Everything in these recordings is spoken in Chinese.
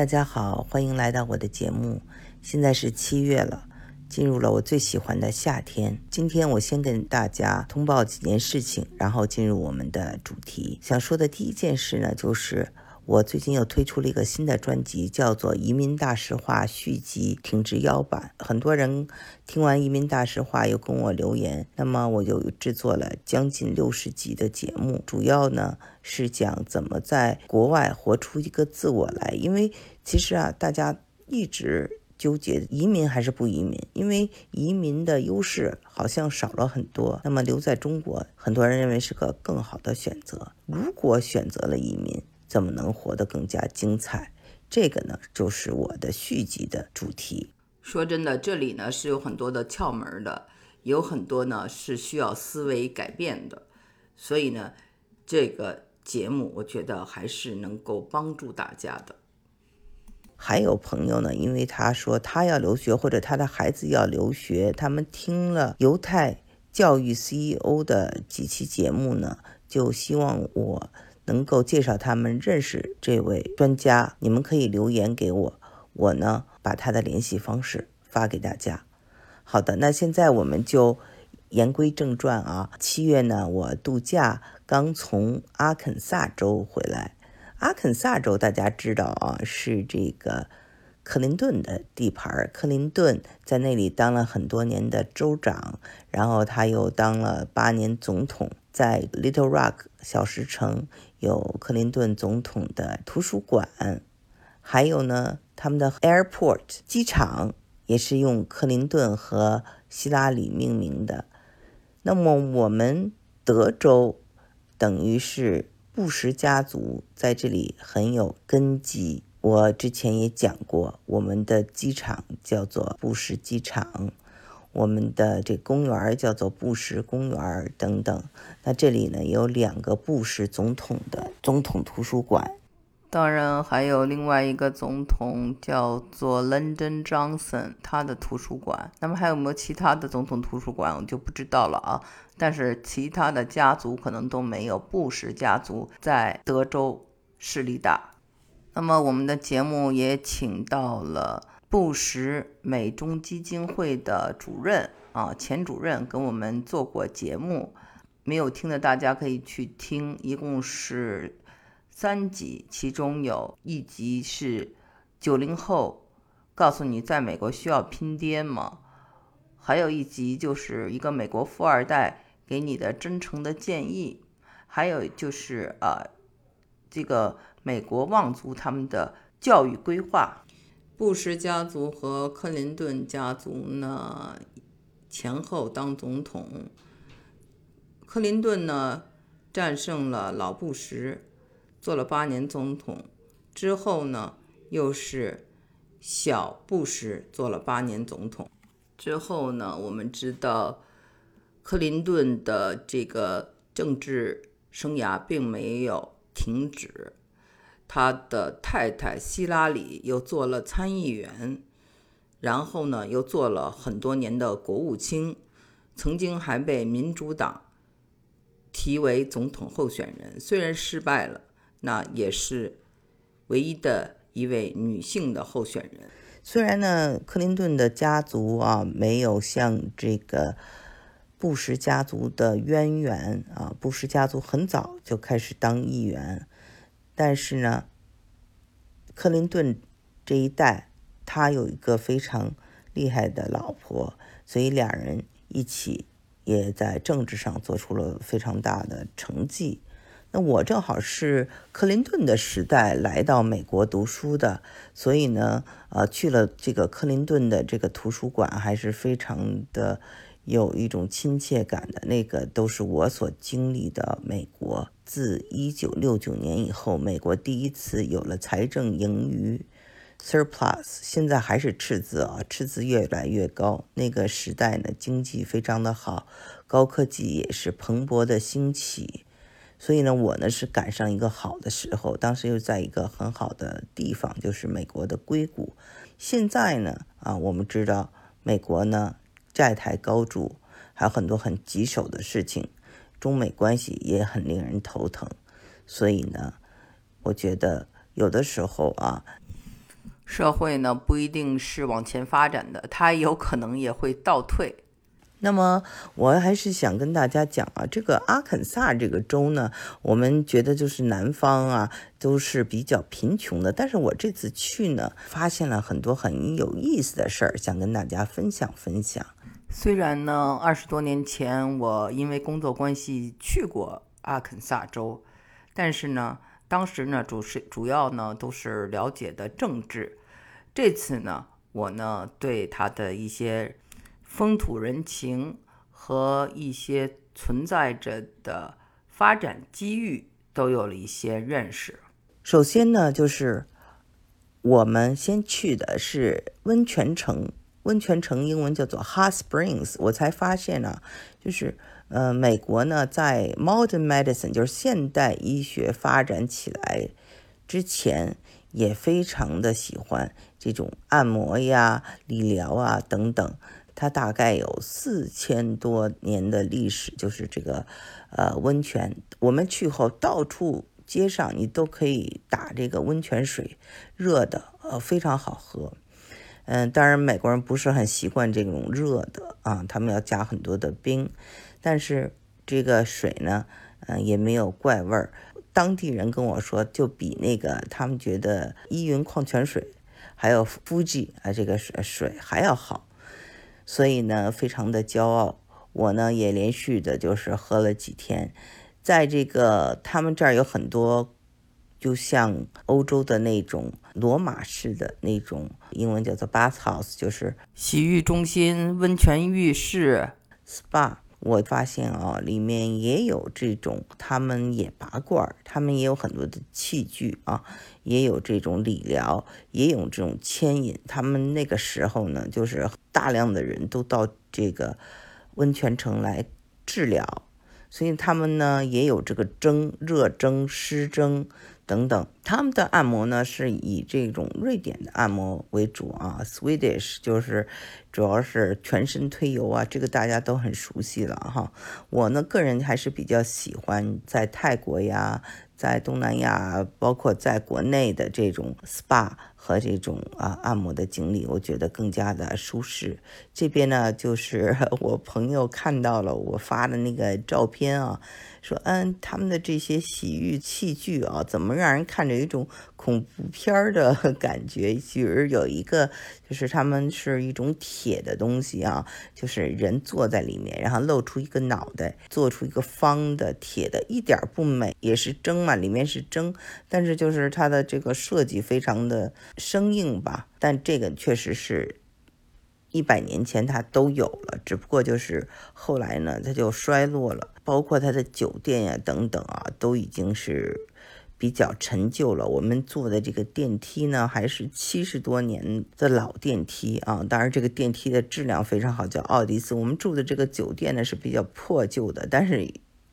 大家好，欢迎来到我的节目。现在是七月了，进入了我最喜欢的夏天。今天我先跟大家通报几件事情，然后进入我们的主题。想说的第一件事呢，就是我最近又推出了一个新的专辑，叫做《移民大实话》续集停职腰版。很多人听完《移民大实话》又跟我留言，那么我就制作了将近六十集的节目，主要呢是讲怎么在国外活出一个自我来，因为。其实啊，大家一直纠结移民还是不移民，因为移民的优势好像少了很多。那么留在中国，很多人认为是个更好的选择。如果选择了移民，怎么能活得更加精彩？这个呢，就是我的续集的主题。说真的，这里呢是有很多的窍门的，有很多呢是需要思维改变的。所以呢，这个节目我觉得还是能够帮助大家的。还有朋友呢，因为他说他要留学，或者他的孩子要留学，他们听了犹太教育 CEO 的几期节目呢，就希望我能够介绍他们认识这位专家。你们可以留言给我，我呢把他的联系方式发给大家。好的，那现在我们就言归正传啊。七月呢，我度假刚从阿肯萨州回来。阿肯萨州，大家知道啊，是这个克林顿的地盘。克林顿在那里当了很多年的州长，然后他又当了八年总统。在 Little Rock 小石城有克林顿总统的图书馆，还有呢，他们的 Airport 机场也是用克林顿和希拉里命名的。那么我们德州等于是。布什家族在这里很有根基。我之前也讲过，我们的机场叫做布什机场，我们的这公园叫做布什公园等等。那这里呢有两个布什总统的总统图书馆。当然，还有另外一个总统叫做 Lyndon Johnson，他的图书馆。那么还有没有其他的总统图书馆，我就不知道了啊。但是其他的家族可能都没有布什家族在德州势力大。那么我们的节目也请到了布什美中基金会的主任啊，前主任跟我们做过节目，没有听的大家可以去听，一共是。三集，其中有一集是九零后告诉你在美国需要拼爹吗？还有一集就是一个美国富二代给你的真诚的建议，还有就是呃，这个美国望族他们的教育规划。布什家族和克林顿家族呢前后当总统，克林顿呢战胜了老布什。做了八年总统之后呢，又是小布什做了八年总统之后呢，我们知道克林顿的这个政治生涯并没有停止，他的太太希拉里又做了参议员，然后呢又做了很多年的国务卿，曾经还被民主党提为总统候选人，虽然失败了。那也是唯一的一位女性的候选人。虽然呢，克林顿的家族啊没有像这个布什家族的渊源啊，布什家族很早就开始当议员，但是呢，克林顿这一代他有一个非常厉害的老婆，所以两人一起也在政治上做出了非常大的成绩。那我正好是克林顿的时代来到美国读书的，所以呢，呃，去了这个克林顿的这个图书馆，还是非常的有一种亲切感的。那个都是我所经历的美国。自一九六九年以后，美国第一次有了财政盈余 （surplus），现在还是赤字啊，赤字越来越高。那个时代呢，经济非常的好，高科技也是蓬勃的兴起。所以呢，我呢是赶上一个好的时候，当时又在一个很好的地方，就是美国的硅谷。现在呢，啊，我们知道美国呢债台高筑，还有很多很棘手的事情，中美关系也很令人头疼。所以呢，我觉得有的时候啊，社会呢不一定是往前发展的，它有可能也会倒退。那么我还是想跟大家讲啊，这个阿肯萨这个州呢，我们觉得就是南方啊，都是比较贫穷的。但是我这次去呢，发现了很多很有意思的事儿，想跟大家分享分享。虽然呢，二十多年前我因为工作关系去过阿肯萨州，但是呢，当时呢主是主要呢都是了解的政治。这次呢，我呢对他的一些。风土人情和一些存在着的发展机遇都有了一些认识。首先呢，就是我们先去的是温泉城，温泉城英文叫做 Hot Springs。我才发现呢，就是呃，美国呢在 Modern Medicine，就是现代医学发展起来之前，也非常的喜欢这种按摩呀、理疗啊等等。它大概有四千多年的历史，就是这个，呃，温泉。我们去后，到处街上你都可以打这个温泉水，热的，呃，非常好喝。嗯，当然美国人不是很习惯这种热的啊，他们要加很多的冰。但是这个水呢，嗯，也没有怪味儿。当地人跟我说，就比那个他们觉得依云矿泉水，还有富士啊这个水水还要好。所以呢，非常的骄傲。我呢也连续的，就是喝了几天。在这个他们这儿有很多，就像欧洲的那种罗马式的那种，英文叫做 bathhouse，就是洗浴中心、温泉浴室、spa。我发现啊，里面也有这种，他们也拔罐，他们也有很多的器具啊，也有这种理疗，也有这种牵引。他们那个时候呢，就是大量的人都到这个温泉城来治疗，所以他们呢也有这个蒸、热蒸、湿蒸。等等，他们的按摩呢是以这种瑞典的按摩为主啊，Swedish 就是主要是全身推油啊，这个大家都很熟悉了哈。我呢个人还是比较喜欢在泰国呀。在东南亚，包括在国内的这种 SPA 和这种啊按摩的经历，我觉得更加的舒适。这边呢，就是 我朋友看到了我发的那个照片啊，说嗯，他们的这些洗浴器具啊，怎么让人看着有一种恐怖片儿的 感觉？就是有一个，就是他们是一种铁的东西啊，就是人坐在里面，然后露出一个脑袋，做出一个方的铁的，一点不美，也是蒸嘛。里面是蒸，但是就是它的这个设计非常的生硬吧。但这个确实是一百年前它都有了，只不过就是后来呢它就衰落了。包括它的酒店呀等等啊，都已经是比较陈旧了。我们坐的这个电梯呢，还是七十多年的老电梯啊。当然这个电梯的质量非常好，叫奥迪斯。我们住的这个酒店呢是比较破旧的，但是。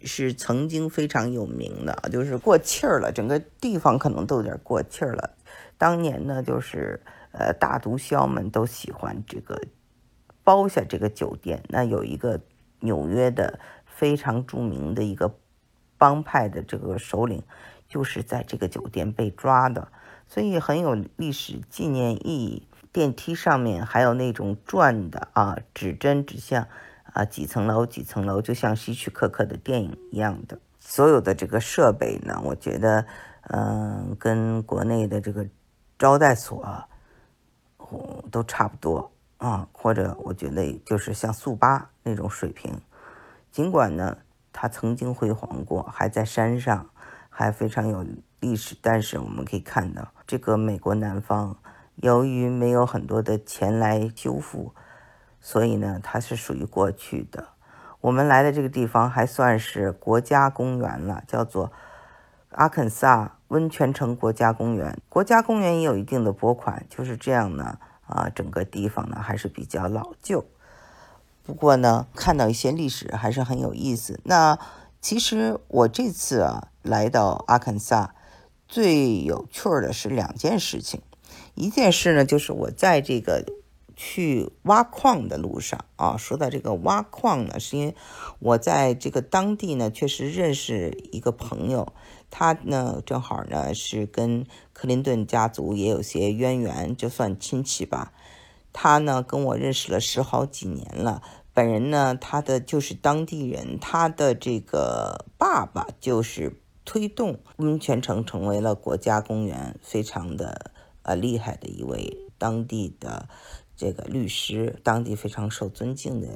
是曾经非常有名的，就是过气儿了，整个地方可能都有点过气儿了。当年呢，就是呃大毒枭们都喜欢这个包下这个酒店。那有一个纽约的非常著名的一个帮派的这个首领，就是在这个酒店被抓的，所以很有历史纪念意义。电梯上面还有那种转的啊，指针指向。啊，几层楼，几层楼，就像希区柯克的电影一样的。所有的这个设备呢，我觉得，嗯，跟国内的这个招待所，都差不多啊。或者我觉得就是像速八那种水平。尽管呢，它曾经辉煌过，还在山上，还非常有历史。但是我们可以看到，这个美国南方，由于没有很多的钱来修复。所以呢，它是属于过去的。我们来的这个地方还算是国家公园了，叫做阿肯萨温泉城国家公园。国家公园也有一定的拨款，就是这样呢。啊，整个地方呢还是比较老旧。不过呢，看到一些历史还是很有意思。那其实我这次啊来到阿肯萨，最有趣儿的是两件事情。一件事呢，就是我在这个。去挖矿的路上啊，说到这个挖矿呢，是因为我在这个当地呢，确实认识一个朋友，他呢正好呢是跟克林顿家族也有些渊源，就算亲戚吧。他呢跟我认识了十好几年了。本人呢，他的就是当地人，他的这个爸爸就是推动温泉城成为了国家公园，非常的呃厉害的一位当地的这个律师，当地非常受尊敬的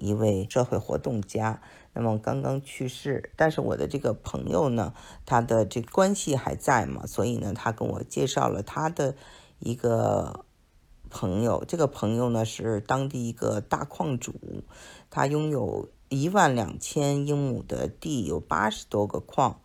一位社会活动家。那么刚刚去世，但是我的这个朋友呢，他的这关系还在嘛，所以呢，他跟我介绍了他的一个。朋友，这个朋友呢是当地一个大矿主，他拥有一万两千英亩的地，有八十多个矿，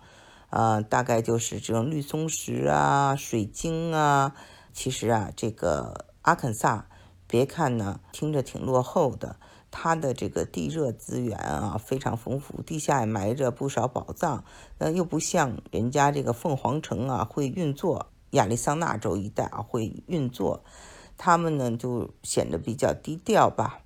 啊，大概就是这种绿松石啊、水晶啊。其实啊，这个阿肯萨，别看呢听着挺落后的，它的这个地热资源啊非常丰富，地下也埋着不少宝藏。那又不像人家这个凤凰城啊会运作，亚利桑那州一带啊会运作。他们呢就显得比较低调吧。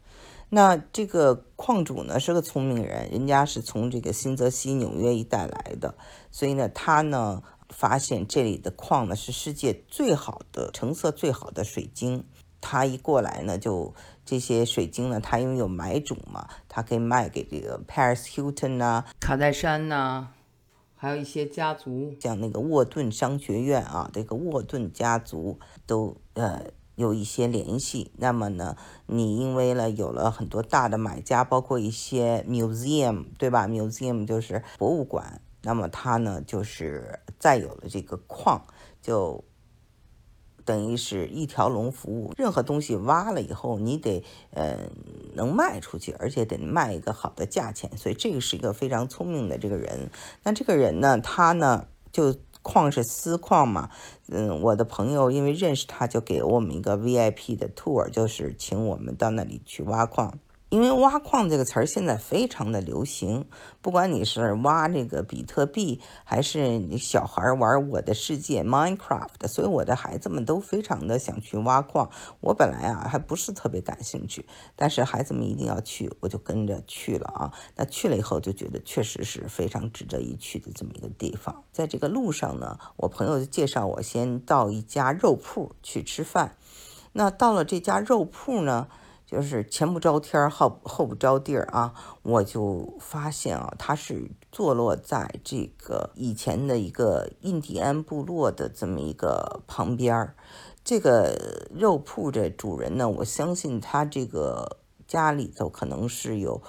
那这个矿主呢是个聪明人，人家是从这个新泽西、纽约一带来的，所以呢他呢发现这里的矿呢是世界最好的、成色最好的水晶。他一过来呢，就这些水晶呢，他因为有买主嘛，他可以卖给这个 Paris Hilton 呐、卡戴珊呐，还有一些家族，像那个沃顿商学院啊，这个沃顿家族都呃。有一些联系，那么呢，你因为了有了很多大的买家，包括一些 museum，对吧？museum 就是博物馆，那么它呢就是再有了这个矿，就等于是一条龙服务。任何东西挖了以后，你得呃能卖出去，而且得卖一个好的价钱，所以这个是一个非常聪明的这个人。那这个人呢，他呢就。矿是私矿嘛，嗯，我的朋友因为认识他，就给我们一个 VIP 的 tour，就是请我们到那里去挖矿。因为挖矿这个词儿现在非常的流行，不管你是挖这个比特币，还是你小孩玩我的世界 Minecraft，所以我的孩子们都非常的想去挖矿。我本来啊还不是特别感兴趣，但是孩子们一定要去，我就跟着去了啊。那去了以后就觉得确实是非常值得一去的这么一个地方。在这个路上呢，我朋友就介绍我先到一家肉铺去吃饭。那到了这家肉铺呢？就是前不着天后后不着地儿啊！我就发现啊，它是坐落在这个以前的一个印第安部落的这么一个旁边儿。这个肉铺的主人呢，我相信他这个家里头可能是有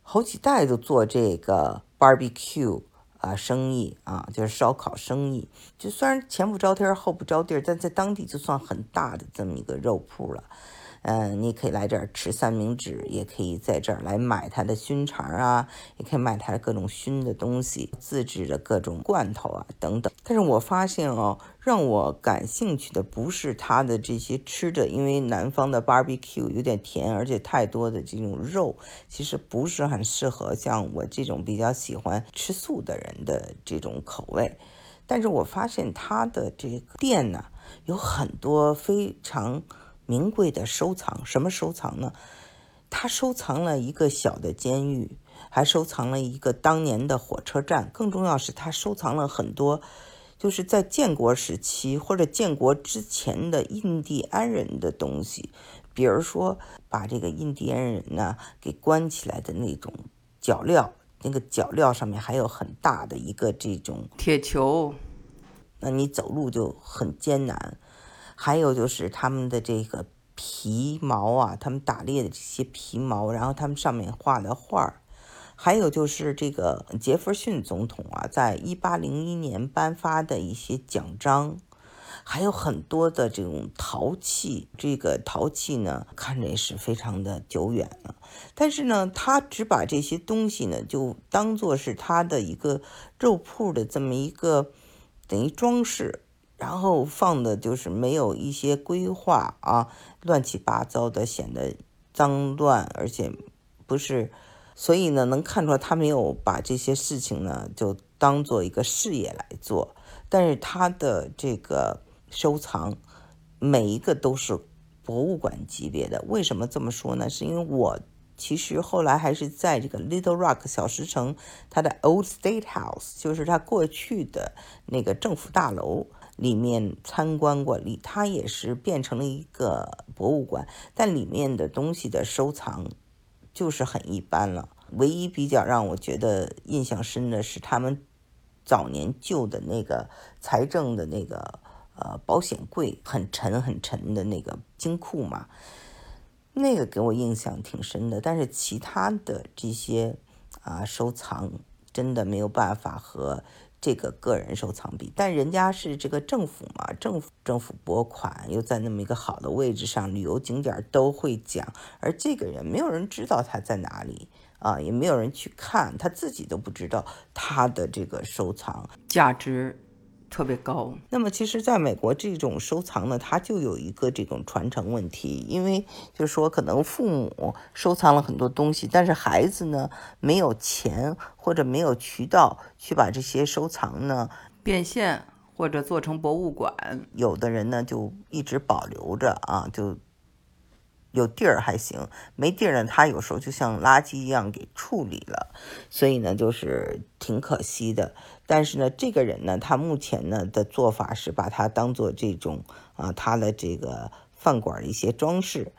好几代都做这个 barbecue 啊生意啊，就是烧烤生意。就虽然前不着天后不着地儿，但在当地就算很大的这么一个肉铺了。嗯，你可以来这儿吃三明治，也可以在这儿来买它的熏肠啊，也可以买它的各种熏的东西，自制的各种罐头啊等等。但是我发现哦，让我感兴趣的不是它的这些吃的，因为南方的 barbecue 有点甜，而且太多的这种肉，其实不是很适合像我这种比较喜欢吃素的人的这种口味。但是我发现它的这个店呢，有很多非常。名贵的收藏，什么收藏呢？他收藏了一个小的监狱，还收藏了一个当年的火车站。更重要是，他收藏了很多，就是在建国时期或者建国之前的印第安人的东西。比如说，把这个印第安人呢给关起来的那种脚镣，那个脚镣上面还有很大的一个这种铁球，那你走路就很艰难。还有就是他们的这个皮毛啊，他们打猎的这些皮毛，然后他们上面画的画儿，还有就是这个杰弗逊总统啊，在一八零一年颁发的一些奖章，还有很多的这种陶器。这个陶器呢，看着也是非常的久远了，但是呢，他只把这些东西呢，就当做是他的一个肉铺的这么一个等于装饰。然后放的就是没有一些规划啊，乱七八糟的，显得脏乱，而且不是，所以呢，能看出来他没有把这些事情呢就当做一个事业来做。但是他的这个收藏，每一个都是博物馆级别的。为什么这么说呢？是因为我其实后来还是在这个 Little Rock 小石城，它的 Old State House，就是它过去的那个政府大楼里面参观过，里它也是变成了一个博物馆，但里面的东西的收藏就是很一般了。唯一比较让我觉得印象深的是他们早年旧的那个财政的那个呃保险柜，很沉很沉的那个金库嘛。那个给我印象挺深的，但是其他的这些啊收藏真的没有办法和这个个人收藏品。但人家是这个政府嘛，政府政府拨款又在那么一个好的位置上，旅游景点都会讲，而这个人没有人知道他在哪里啊，也没有人去看，他自己都不知道他的这个收藏价值。特别高。那么，其实，在美国这种收藏呢，它就有一个这种传承问题，因为就是说，可能父母收藏了很多东西，但是孩子呢，没有钱或者没有渠道去把这些收藏呢变现或者做成博物馆。有的人呢，就一直保留着啊，就。有地儿还行，没地儿呢，他有时候就像垃圾一样给处理了，所以呢，就是挺可惜的。但是呢，这个人呢，他目前呢的做法是把它当做这种啊，他的这个饭馆的一些装饰。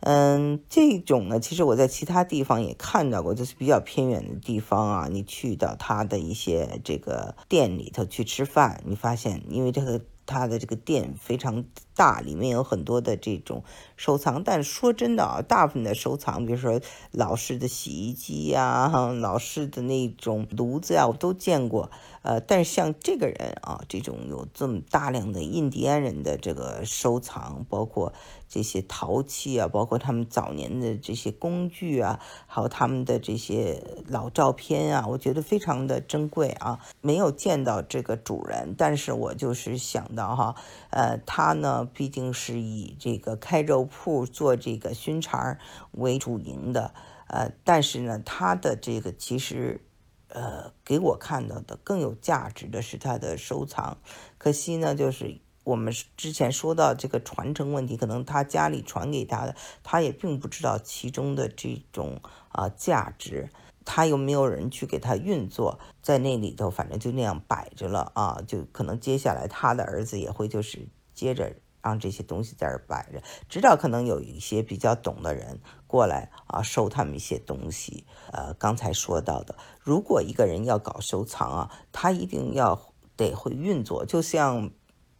嗯，这种呢，其实我在其他地方也看到过，就是比较偏远的地方啊，你去到他的一些这个店里头去吃饭，你发现因为这个。他的这个店非常大，里面有很多的这种收藏。但说真的啊，大部分的收藏，比如说老式的洗衣机呀、老式的那种炉子呀，我都见过。呃，但是像这个人啊，这种有这么大量的印第安人的这个收藏，包括这些陶器啊，包括他们早年的这些工具啊，还有他们的这些老照片啊，我觉得非常的珍贵啊。没有见到这个主人，但是我就是想到哈，呃，他呢毕竟是以这个开肉铺做这个熏肠为主营的，呃，但是呢，他的这个其实。呃，给我看到的更有价值的是他的收藏。可惜呢，就是我们之前说到这个传承问题，可能他家里传给他的，他也并不知道其中的这种啊价值。他又没有人去给他运作，在那里头，反正就那样摆着了啊。就可能接下来他的儿子也会就是接着。让这些东西在这摆着，直到可能有一些比较懂的人过来啊，收他们一些东西。呃，刚才说到的，如果一个人要搞收藏啊，他一定要得会运作，就像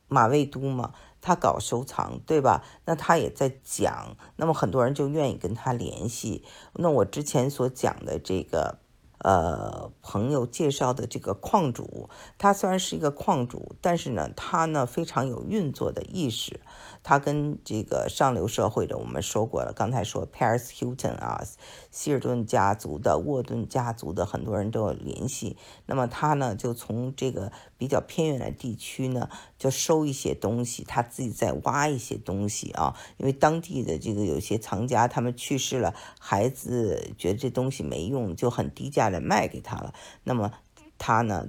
马未都嘛，他搞收藏，对吧？那他也在讲，那么很多人就愿意跟他联系。那我之前所讲的这个。呃，朋友介绍的这个矿主，他虽然是一个矿主，但是呢，他呢非常有运作的意识。他跟这个上流社会的，我们说过了，刚才说 Paris Hilton 啊，希尔顿家族的、沃顿家族的很多人都有联系。那么他呢，就从这个比较偏远的地区呢，就收一些东西，他自己再挖一些东西啊。因为当地的这个有些藏家他们去世了，孩子觉得这东西没用，就很低价的卖给他了。那么他呢？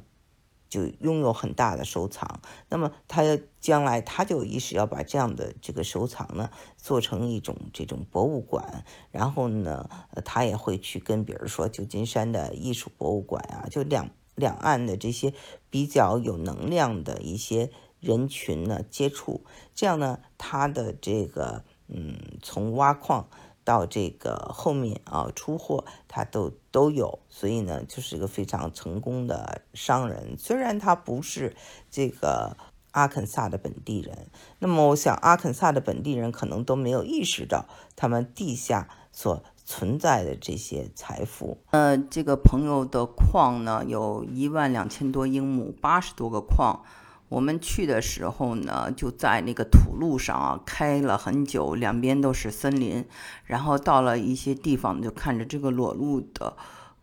就拥有很大的收藏，那么他将来他就意识要把这样的这个收藏呢做成一种这种博物馆，然后呢，他也会去跟比如说旧金山的艺术博物馆啊，就两两岸的这些比较有能量的一些人群呢接触，这样呢，他的这个嗯，从挖矿。到这个后面啊，出货他都都有，所以呢，就是一个非常成功的商人。虽然他不是这个阿肯萨的本地人，那么我想阿肯萨的本地人可能都没有意识到他们地下所存在的这些财富。呃，这个朋友的矿呢，有一万两千多英亩，八十多个矿。我们去的时候呢，就在那个土路上啊，开了很久，两边都是森林。然后到了一些地方，就看着这个裸露的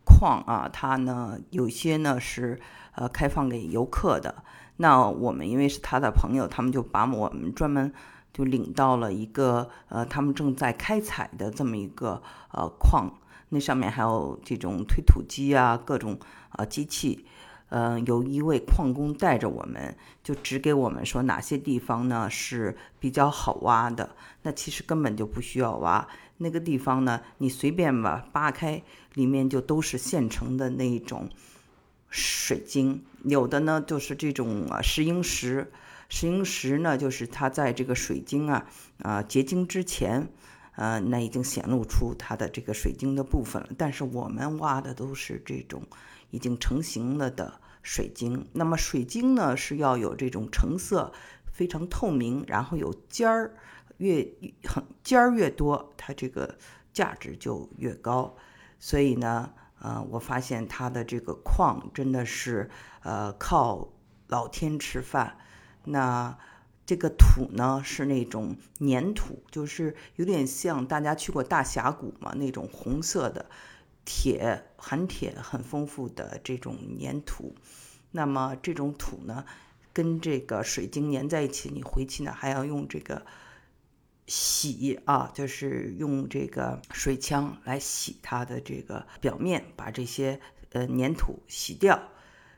矿啊，它呢有些呢是呃开放给游客的。那我们因为是他的朋友，他们就把我们专门就领到了一个呃他们正在开采的这么一个呃矿，那上面还有这种推土机啊，各种啊机器。嗯，有一位矿工带着我们，就指给我们说哪些地方呢是比较好挖的。那其实根本就不需要挖，那个地方呢，你随便吧扒开，里面就都是现成的那种水晶，有的呢就是这种啊石英石，石英石呢就是它在这个水晶啊啊结晶之前，呃，那已经显露出它的这个水晶的部分了。但是我们挖的都是这种已经成型了的。水晶，那么水晶呢是要有这种成色非常透明，然后有尖儿，越很尖儿越多，它这个价值就越高。所以呢，呃，我发现它的这个矿真的是呃靠老天吃饭。那这个土呢是那种粘土，就是有点像大家去过大峡谷嘛那种红色的。铁含铁很丰富的这种粘土，那么这种土呢，跟这个水晶粘在一起，你回去呢还要用这个洗啊，就是用这个水枪来洗它的这个表面，把这些呃粘土洗掉，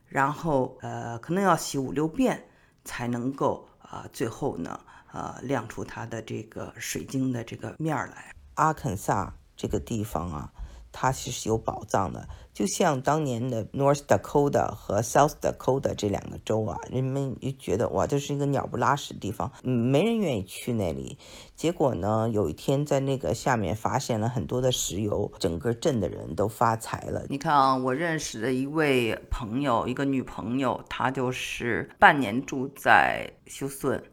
然后呃可能要洗五六遍才能够啊最后呢呃亮出它的这个水晶的这个面儿来。阿肯萨这个地方啊。它其实有宝藏的，就像当年的 North Dakota 和 South Dakota 这两个州啊，人们就觉得哇，这是一个鸟不拉屎的地方，没人愿意去那里。结果呢，有一天在那个下面发现了很多的石油，整个镇的人都发财了。你看啊，我认识的一位朋友，一个女朋友，她就是半年住在休斯顿。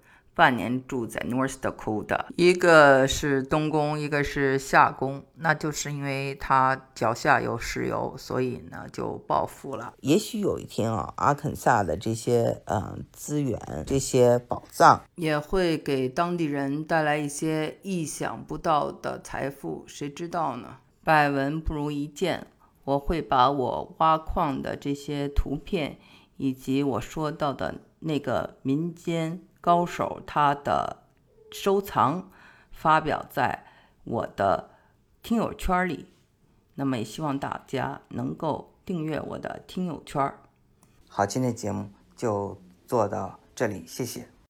半年住在 North Dakota，一个是东宫，一个是夏宫，那就是因为他脚下有石油，所以呢就暴富了。也许有一天啊，阿肯萨的这些嗯资源、这些宝藏也会给当地人带来一些意想不到的财富，谁知道呢？百闻不如一见，我会把我挖矿的这些图片，以及我说到的那个民间。高手他的收藏发表在我的听友圈里，那么也希望大家能够订阅我的听友圈。好，今天节目就做到这里，谢谢。